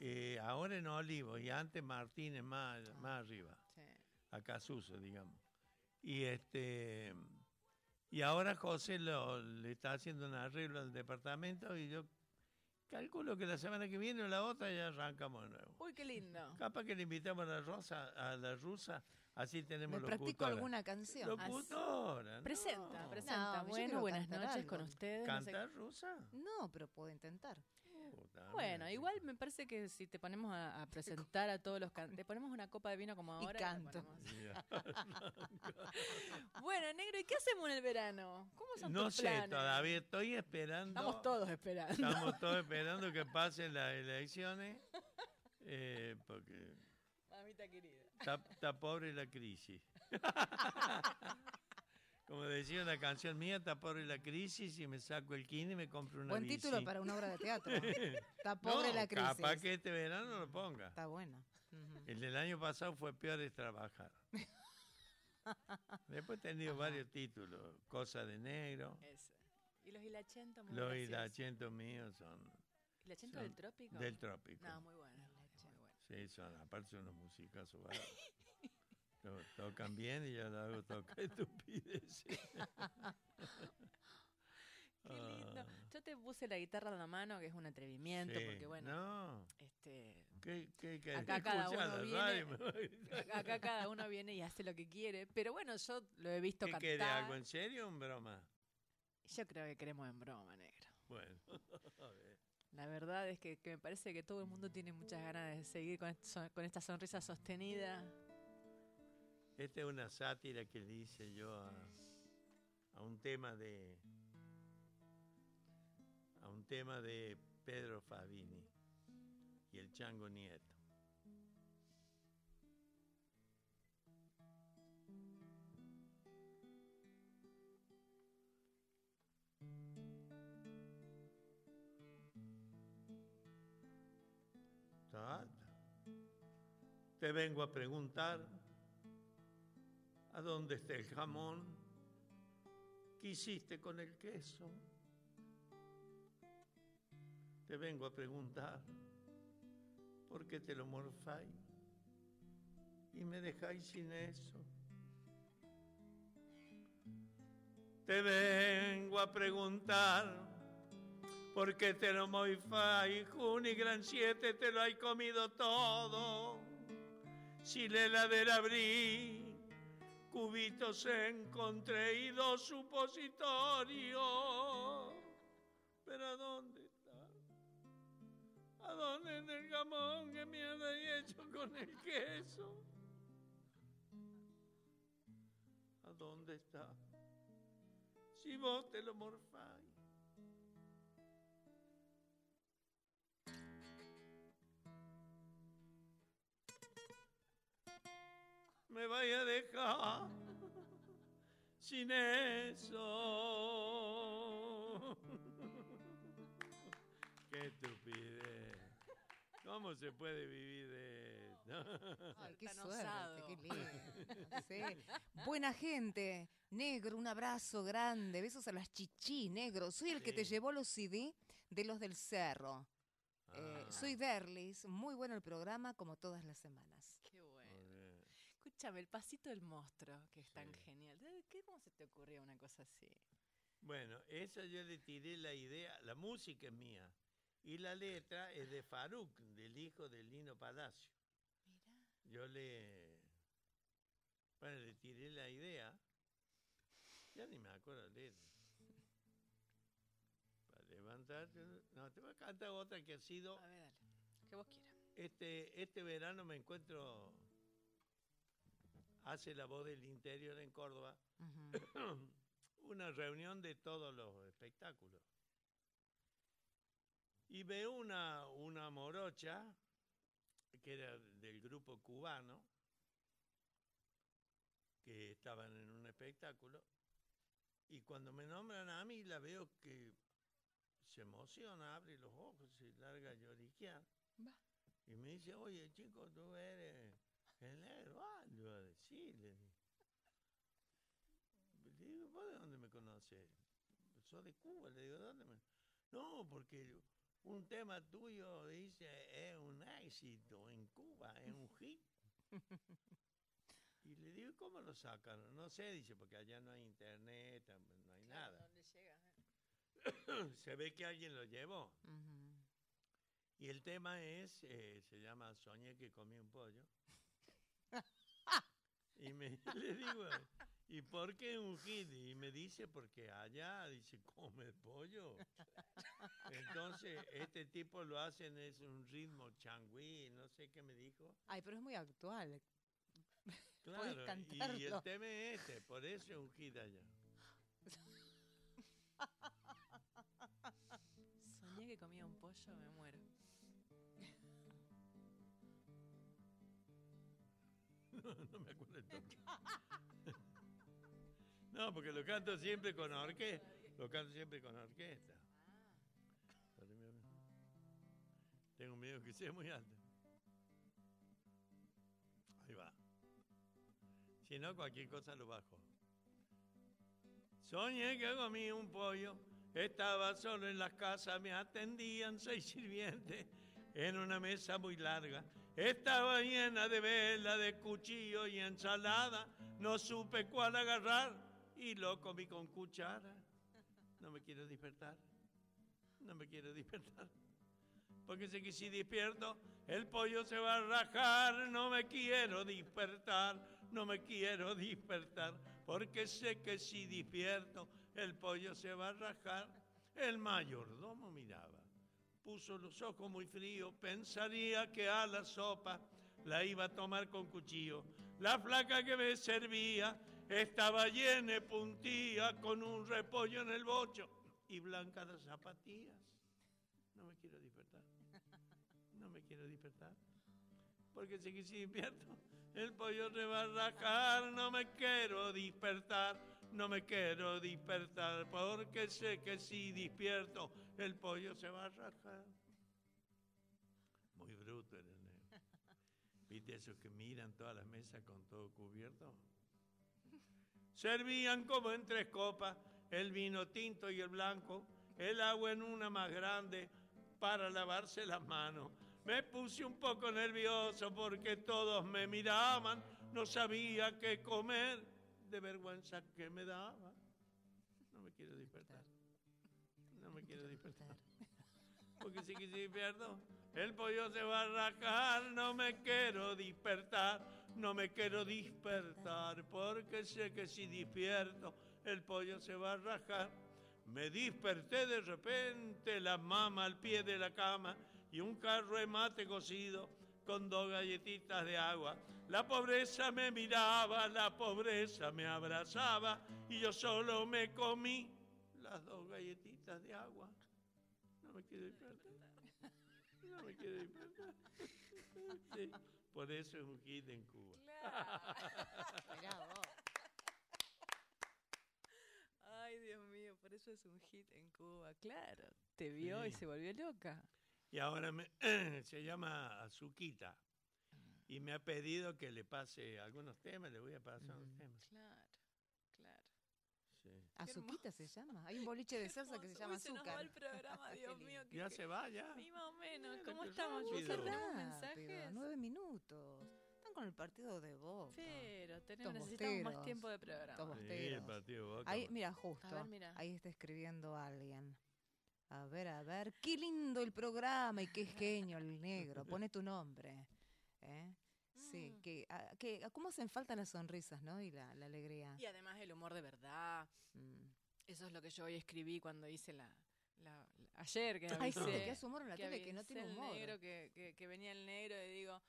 eh, ahora en Olivos y antes Martínez más, más arriba, sí. acá Suso, digamos. Y este y ahora José lo, le está haciendo un arreglo al departamento y yo calculo que la semana que viene o la otra ya arrancamos de nuevo. Uy, qué lindo. Capaz que le invitamos a la Rosa, a la rusa, así tenemos ¿Me practico locutora. alguna canción? Locutora, Presenta, no. presenta. No, yo bueno, buenas cantar noches algo. con ustedes. no sé- ¿Cantar rusa? No, pero puedo intentar. Puta, Bueno, igual me parece que si te ponemos a, a presentar a todos los can- te ponemos una copa de vino como Y ahora. canto. ponemos. Ya. (laughs) Bueno, negro, ¿y qué hacemos en el verano? ¿Cómo son No tus sé, planes? todavía estoy esperando. Estamos todos esperando. Estamos (laughs) todos esperando que pasen las elecciones, eh, porque Mamita querida. está, está pobre la crisis. (laughs) Como decía una canción mía, está pobre la crisis y me saco el kine y me compro una Buen bici. título para una obra de teatro. (laughs) Está pobre No, la crisis. Capaz que este verano lo ponga. Está bueno. Ujú. El del año pasado fue peor es trabajar. (laughs) Después he tenido varios títulos. Cosa de negro. Ese. Y los hilachentos muy Los hilachentos míos son ¿Hilachentos del trópico? del trópico. No, muy bueno. Muy bueno. Sí, son, aparte son unos musicazos. (laughs) To- Tocan bien y yo lo hago tocar (laughs) estupideces. (laughs) Qué lindo. Ah, Yo te puse la guitarra en la mano, que es un atrevimiento, sí. porque bueno, No, este, ¿qué, qué, qué? Acá cada uno viene- (laughs) acá cada uno viene y hace lo que quiere, pero bueno, yo lo he visto ¿Qué cantar. quiere? ¿Algo en serio o en broma? Yo creo que queremos en broma, negro. Bueno, a ver. La verdad es que, que me parece que todo el mundo tiene muchas ganas de seguir con, esto- con esta sonrisa sostenida. Esta es una sátira que le hice yo a, un tema de a un tema de Pedro Fabini y el Chango Nieto. Tata, Te vengo a preguntar ¿A dónde está el jamón? ¿Qué hiciste con el queso? Te vengo a preguntar, ¿por qué te lo morfáis? Y me dejáis sin eso. Te vengo a preguntar, ¿por qué te lo morfáis? Juni Gran 7 te lo hay comido todo. Si la heladera abrí, cubitos encontré y dos supositorios. Pero ¿a dónde está? ¿A dónde está el jamón que me he hecho con el queso? ¿A dónde está? Si vos te lo morfáis. Me vaya a dejar sin eso. Qué estupidez. ¿Cómo se puede vivir de esto? Ay, qué Tan suerte, osado. qué lindo. Sí. Buena gente, negro, un abrazo grande, besos a las chichi, negro. Soy el que te llevó los CD de los del cerro. Eh, Ah, soy Derlis, muy bueno el programa como todas las semanas. Qué bueno. muy bien. Escúchame, el pasito del monstruo, que es tan Sí. genial. ¿De ¿Qué, ¿Cómo se te ocurrió una cosa así? Bueno, esa yo le tiré la idea, la música es mía y la letra es de Faruk, del hijo de Lino Palacio. Mira. Yo le, bueno, le tiré la idea, ya ni me acuerdo la letra. Para levantarte, no, te voy a cantar otra que ha sido A ver, dale. Que vos quieras. este, este verano me encuentro, hace la voz del interior en Córdoba, (coughs) una reunión de todos los espectáculos. Y veo una, una morocha, que era del grupo cubano, que estaban en un espectáculo, y cuando me nombran a mí la veo que se emociona, abre los ojos y larga a lloriquear. Y me dice, oye chico, tú eres el negro. Le iba a decir, le digo. ¿vos de dónde me conoces? Soy de Cuba, le digo, ¿de dónde me...? No, porque un tema tuyo, dice, es un éxito en Cuba, es un hit. (laughs) Y le digo, ¿cómo lo sacan? No sé, dice, porque allá no hay internet, no hay nada. ¿Dónde llega? eh? (coughs) Se ve que alguien lo llevó. Y el tema es, eh, se llama Soñé que comí un pollo. (laughs) y me, le digo, ¿y por qué un hit? Y me dice, porque allá, dice, come pollo. Entonces, este tipo lo hacen, es un ritmo changüí, no sé qué me dijo. Ay, pero es muy actual. Claro, y el tema es este, por eso es un hit allá. (laughs) Soñé que comía un pollo, me muero. No, me acuerdo el toque. (laughs) No, porque lo canto siempre con orquesta. Lo canto siempre con orquesta. Tengo miedo que sea muy alto. Ahí va. Si no, cualquier cosa lo bajo. Soñé que comí un pollo. Estaba solo en las casas, me atendían seis sirvientes en una mesa muy larga. Estaba llena de vela, de cuchillo y ensalada. No supe cuál agarrar y lo comí con cuchara. No me quiero despertar. No me quiero despertar. Porque sé que si despierto, el pollo se va a rajar. No me quiero despertar. No me quiero despertar. Porque sé que si despierto, el pollo se va a rajar. El mayordomo miraba. Puso los ojos muy fríos. Pensaría que a la sopa la iba a tomar con cuchillo. La flaca que me servía estaba llena de puntía con un repollo en el bocho y blancas las zapatillas. No me quiero despertar. No me quiero despertar. Porque si si despierto, el pollo se va a rajar. No me quiero despertar. No me quiero despertar. Porque sé que si despierto, el pollo se va a rajar. Muy bruto el negro. ¿Viste esos que miran todas las mesas con todo cubierto? Servían como en tres copas el vino tinto y el blanco, el agua en una más grande para lavarse las manos. Me puse un poco nervioso porque todos me miraban, no sabía qué comer, de vergüenza que me daba. No me quiero despertar. Quiero despertar. Porque si quise pierdo, el pollo se va a rajar, no me quiero despertar no me quiero despertar porque sé que si despierto el pollo se va a rajar. Me desperté de repente, la mama al pie de la cama y un carro de mate cocido con dos galletitas de agua. La pobreza me miraba, la pobreza me abrazaba y yo solo me comí las dos galletitas de agua. No me quiero despertar. No me quiero despertar. Sí. Por eso es un hit en Cuba. Claro. Ay, Dios mío, por eso es un hit en Cuba. Claro, te vio y se volvió loca. Y ahora me, (clears throat) se llama Azuquita. Y me ha pedido que le pase algunos temas, le voy a pasar unos temas. Claro. Azuquita se llama. Hay un boliche de salsa que se llama Uy, se nos va azúcar. el programa, (laughs) Dios mío. que- Ya que- se va, ya. Ni más o menos. ¿Cómo estamos? ¿Ya rápido. cerramos Rápido, mensajes? Nueve minutos. Están con el partido de Boca. Pero tenemos, necesitamos más tiempo de programa. Sí, el bosteros. partido de Boca. Ahí, mira, justo. A ver, mira. Ahí está escribiendo alguien. A ver, a ver. Qué lindo el programa y qué genio el negro. Pone tu nombre. ¿eh? Sí, Mm. que, a- que, a ¿cómo hacen falta las sonrisas, no? Y la, la alegría. Y además el humor de verdad. Mm. Eso es lo que yo hoy escribí cuando hice la... la- la- ayer que avisé, gente que hace humor en la que tele que no tiene el humor. negro, que, que- que venía el negro y digo...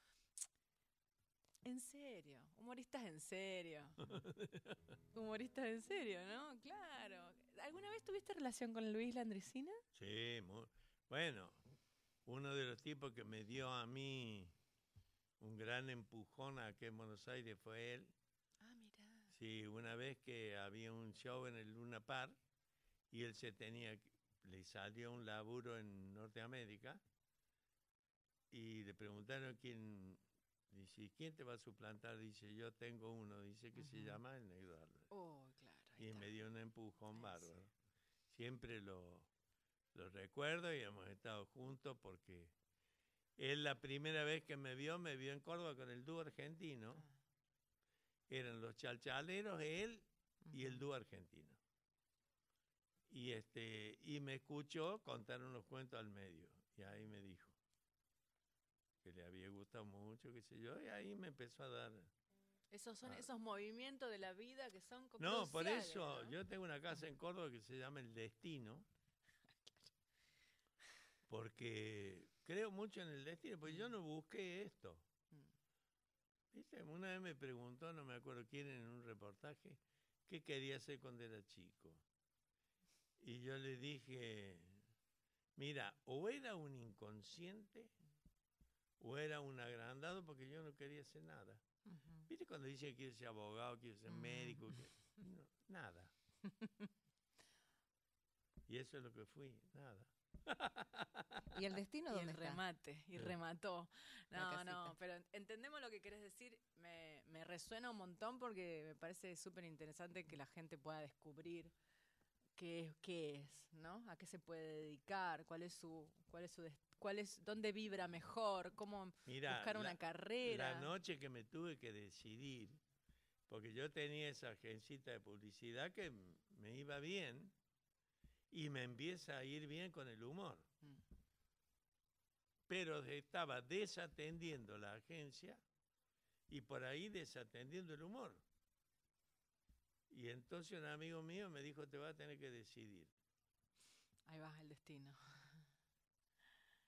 En serio, humoristas en serio. (laughs) humoristas en serio, ¿no? Claro. ¿Alguna vez tuviste relación con Luis Landricina? Sí, bueno, uno de los tipos que me dio a mí un gran empujón aquí en Buenos Aires fue él. Ah, mira. Sí, una vez que había un show en el Luna Park y él se tenía, le salió un laburo en Norteamérica y le preguntaron quién, dice, ¿quién te va a suplantar? Dice, yo tengo uno, dice que se llama el Negro. Oh, claro. Y está. me dio un empujón bárbaro. Siempre lo, lo recuerdo y hemos estado juntos porque él la primera vez que me vio, me vio en Córdoba con el dúo argentino. Ah. Eran los chalchaleros, él y el dúo argentino. Y, este, y me escuchó contar unos cuentos al medio. Y ahí me dijo que le había gustado mucho, qué sé yo. Y ahí me empezó a dar... Esos son Ah. esos movimientos de la vida que son co- No, por eso ¿no? yo tengo una casa en Córdoba que se llama El Destino. (laughs) Porque creo mucho en el destino, porque yo no busqué esto. Mm. ¿Viste? Una vez me preguntó, no me acuerdo quién, en un reportaje, qué quería hacer cuando era chico. Y yo le dije, mira, o era un inconsciente o era un agrandado porque yo no quería hacer nada. ¿Viste cuando dice que quiere ser abogado, quiere ser médico? que- (laughs) No, nada. (laughs) y eso es lo que fui, nada. ¿Y el destino (laughs) Y dónde el está? remate, y Sí. remató. No, no, pero entendemos lo que querés decir. Me, me resuena un montón porque me parece súper interesante que la gente pueda descubrir qué es, qué es, ¿no? A qué se puede dedicar, cuál es su, cuál es su, des- cuál es, dónde vibra mejor, cómo buscar una la- carrera. La noche que me tuve que decidir, porque yo tenía esa agencita de publicidad que me iba bien y me empieza a ir bien con el humor. Mm. Pero estaba desatendiendo la agencia y por ahí desatendiendo el humor. Y entonces un amigo mío me dijo, te vas a tener que decidir. Ahí va el destino.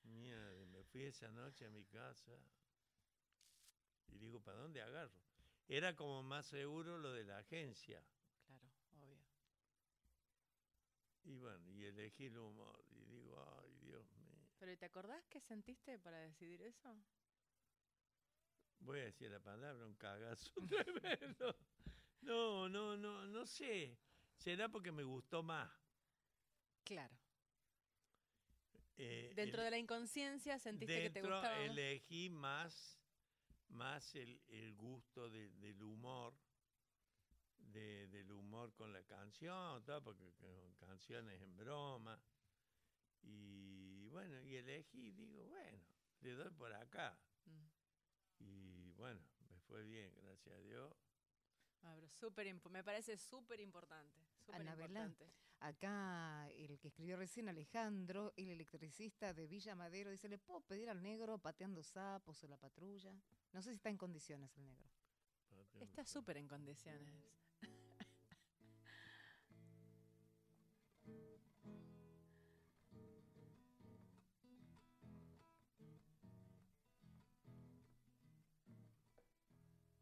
Mierda, me fui esa noche a mi casa y digo, ¿para dónde agarro? Era como más seguro lo de la agencia. Claro, obvio. Y bueno, y elegí el humor. Y digo, ay, Dios mío. Pero ¿te acordás qué sentiste para decidir eso? Voy a decir la palabra, un cagazo (laughs) tremendo. No, no, no, no sé. Será porque me gustó más. Claro. Eh, Dentro el- de la inconsciencia sentiste que te gustaba. elegí más, más el, el gusto de- del humor, de- del humor con la canción, todo, porque con canciones en broma. Y bueno, y elegí, digo, bueno, le doy por acá. Mm. Y bueno, me fue bien, gracias a Dios. Ah, pero impo- me parece súper importante. Importante. Acá el que escribió recién Alejandro, el electricista de Villa Madero, dice, ¿le puedo pedir al negro pateando sapos o la patrulla? No sé si está en condiciones el negro. Está súper en condiciones.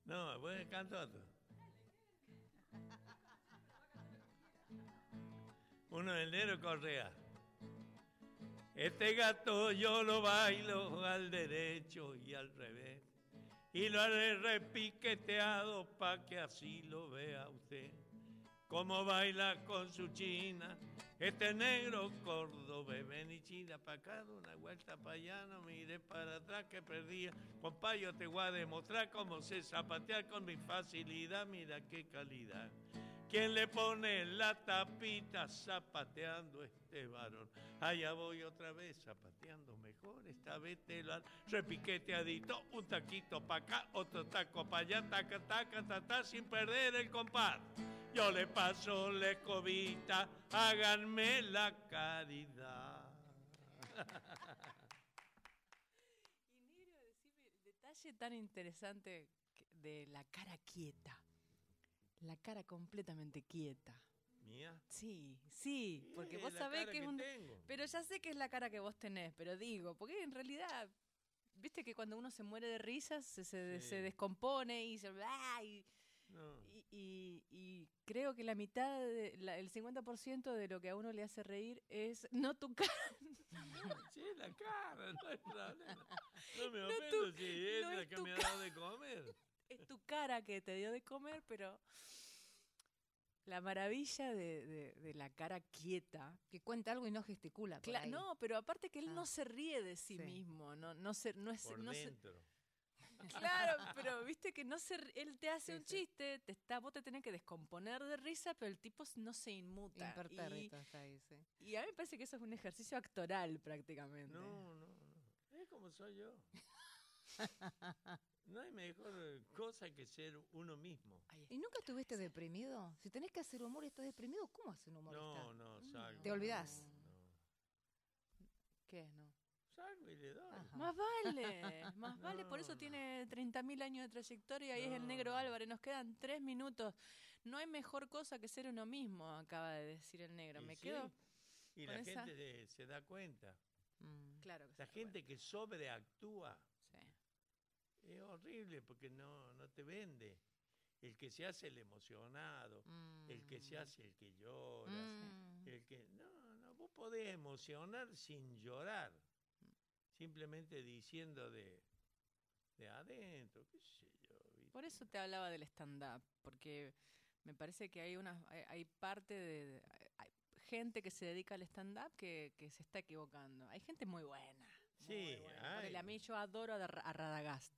No, voy a cantar otro. Uno del Nero Correa. Este gato yo lo bailo al derecho y al revés. Y lo haré repiqueteado pa' que así lo vea usted. Como baila con su china, este negro cordobés. Ven y china pa' acá, una vuelta pa' allá, no mire para atrás que perdía. Compa, yo te voy a demostrar cómo sé zapatear con mi facilidad, mira qué calidad. ¿Quién le pone la tapita zapateando este varón? Allá voy otra vez zapateando mejor, esta vez te lo repiqueteadito, un taquito pa' acá, otro taco pa' allá, taca, taca, ta, sin perder el compás. Yo le paso la escobita, háganme la caridad. (laughs) Y negro, decime el detalle tan interesante de la cara quieta. La cara completamente quieta. ¿Mía? Sí, sí, porque Eh, vos sabés que es un... Pero ya sé que es la cara que vos tenés, pero digo, porque en realidad, viste que cuando uno se muere de risas se, se, Sí. se descompone y se... ¡ah! y, No. y- y- y creo que la mitad, de, la- el 50% de lo que a uno le hace reír es no tu cara. (laughs) Sí, la cara, no hay problema. No me No ofendo tu- si es no la es que tu me ha cara. dado de comer. es tu cara que te dio de comer, pero la maravilla de, de- de la cara quieta. Que cuenta algo y no gesticula. por Cla- ahí. no, pero aparte que él Ah. no se ríe de sí, Sí. mismo, no, no se, no es, Por no se- dentro. Claro, (laughs) pero viste que no se, él te hace Sí, un sí. chiste, te está, vos te tenés que descomponer de risa, pero el tipo no se inmuta. Y, está ahí, sí. y a mí me parece que eso es un ejercicio actoral prácticamente. No, no, no. Es como soy yo. (laughs) No hay mejor cosa que ser uno mismo. ¿Y nunca estuviste deprimido? Si tenés que hacer humor y estás deprimido, ¿cómo hace un humorista? No, no, salgo. ¿Te olvidás? No. ¿Qué? No. Salgo y le doy. Ajá. Más vale, (laughs) más vale, por eso no. tiene 30.000 años de trayectoria y es el No, negro no. Álvarez, nos quedan tres minutos. No hay mejor cosa que ser uno mismo, acaba de decir el negro. Y Me sí, quedo, Y con la esa- gente de- se da cuenta. Mm. claro que La se gente que sobreactúa recuerda. es horrible porque no, no te vende. El que se hace el emocionado, el que se Mm. hace el que llora, Mm. el que... No, no, vos podés emocionar sin llorar. Simplemente diciendo de, de adentro, qué sé yo. ¿viste? Por eso te hablaba del stand-up, porque me parece que hay una hay, hay parte de, hay gente que se dedica al stand-up que, que se está equivocando. Hay gente muy buena. muy Sí, buena. A mí yo adoro a, a Radagast.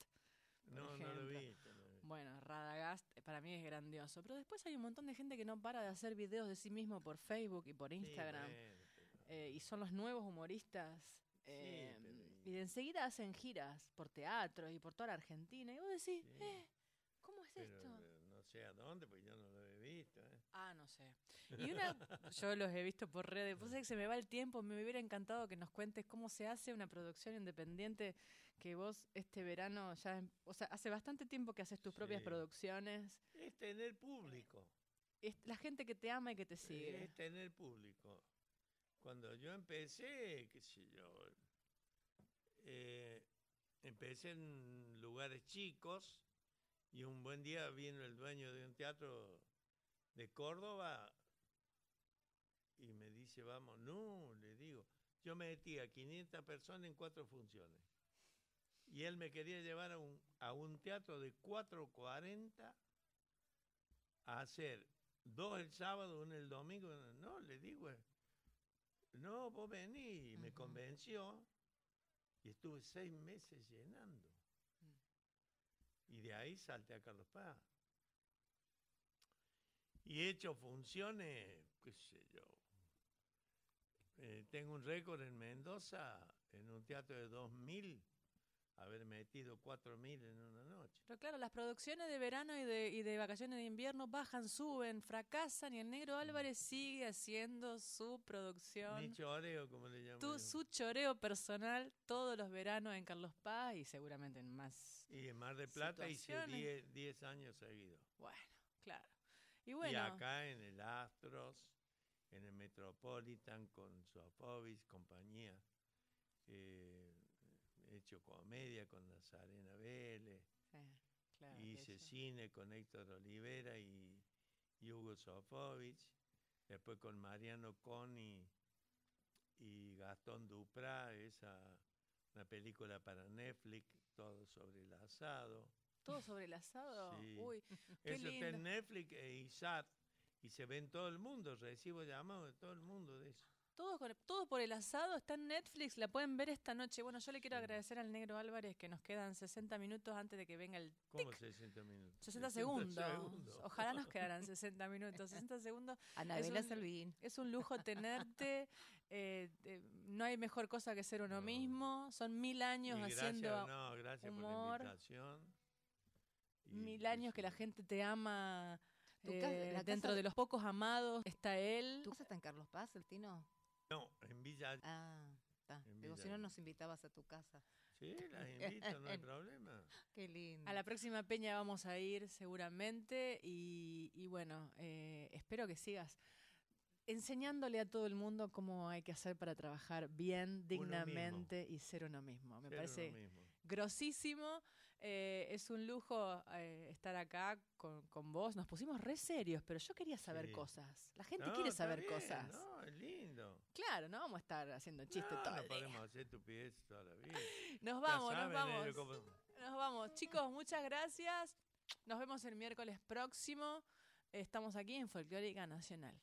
No, no lo vi. no lo vi. Bueno, Radagast eh, para mí es grandioso. Pero después hay un montón de gente que no para de hacer videos de sí mismo por Facebook y por Sí, Instagram. bueno, pero- eh, y son los nuevos humoristas. eh, pero y- de enseguida hacen giras por teatros y por toda la Argentina. Y vos decís, Sí. eh, ¿cómo es pero, esto? eh, no sé a dónde, porque yo no lo he visto. ¿eh? Ah, no sé. Y una, (laughs) yo los he visto por redes. Vos sabés que se me va el tiempo. Me hubiera encantado que nos cuentes cómo se hace una producción independiente que vos este verano ya, em- o sea, hace bastante tiempo que haces tus propias producciones. Es tener público. Es la gente que te ama y que te sigue. Es tener público. Cuando yo empecé, qué sé yo, eh, empecé en lugares chicos y un buen día vino el dueño de un teatro de Córdoba y me dice, vamos, no, le digo, yo metí a 500 personas en cuatro funciones. Y él me quería llevar a un, a un teatro de 440 a hacer dos el sábado, uno el domingo. No, le digo, no, vos vení. Y me convenció y estuve seis meses llenando. Y de ahí salté a Carlos Paz. Y he hecho funciones, qué sé yo. Eh, tengo un récord en Mendoza, en un teatro de 2.000, haber metido 4.000 en una noche. Pero claro, las producciones de verano y de, y de vacaciones de invierno bajan, suben, fracasan y el negro Álvarez sigue haciendo su producción. Ni choreo, como le llaman. tu- su choreo personal todos los veranos en Carlos Paz y seguramente en más. Y en Mar de Plata hice situaciones. 10 10 años seguidos. Bueno, claro. Y bueno, Y acá en el Astros, en el Metropolitan, con Sofobis, compañía. eh, hecho comedia con Nazarena Vélez. sí, claro hice eso. cine con Héctor Olivera y, y Hugo Sofovich. Después con Mariano Coni y Gastón Duprá, esa una película para Netflix, todo sobre el asado. todo sobre el asado. Sí. Uy, (laughs) Qué Eso está en. Netflix e ISAT y se ve en todo el mundo. Recibo llamados de todo el mundo de eso. Todo, con- todo por el asado está en Netflix, la pueden ver esta noche. Bueno, yo le quiero Sí. agradecer al negro Álvarez que nos quedan 60 minutos antes de que venga el ¿Cómo 60 minutos? 60 segundos. Ojalá nos quedaran 60 minutos. 60 segundos. (laughs) Anabela Salvín. Es un lujo tenerte. (laughs) eh, eh, no hay mejor cosa que ser uno No. mismo. Son mil años Y gracias, haciendo. no, gracias humor. por la invitación. Y Mil años que la gente te ama. Casa- eh, dentro casa- de los pocos amados está él. ¿Tu casa está en Carlos Paz, el Tino? No, en Villa. Ah, está. En Digo, si no nos invitabas a tu casa. Sí, las invito, no hay (laughs) problema. Qué lindo. A la próxima peña vamos a ir seguramente y, y bueno, eh, espero que sigas enseñándole a todo el mundo cómo hay que hacer para trabajar bien, dignamente y ser uno mismo. Me Ser parece mismo. grosísimo. Eh, es un lujo eh, estar acá con, con vos. Nos pusimos re serios, pero yo quería saber Sí. cosas. La gente No, quiere saber bien, cosas. No, es lindo. Claro, no vamos a estar haciendo chistes no, todo no el día. podemos hacer toda la vida. (laughs) Nos vamos, nos vamos. cómo- Nos vamos. Chicos, muchas gracias. Nos vemos el miércoles próximo. Estamos aquí en Folclórica Nacional.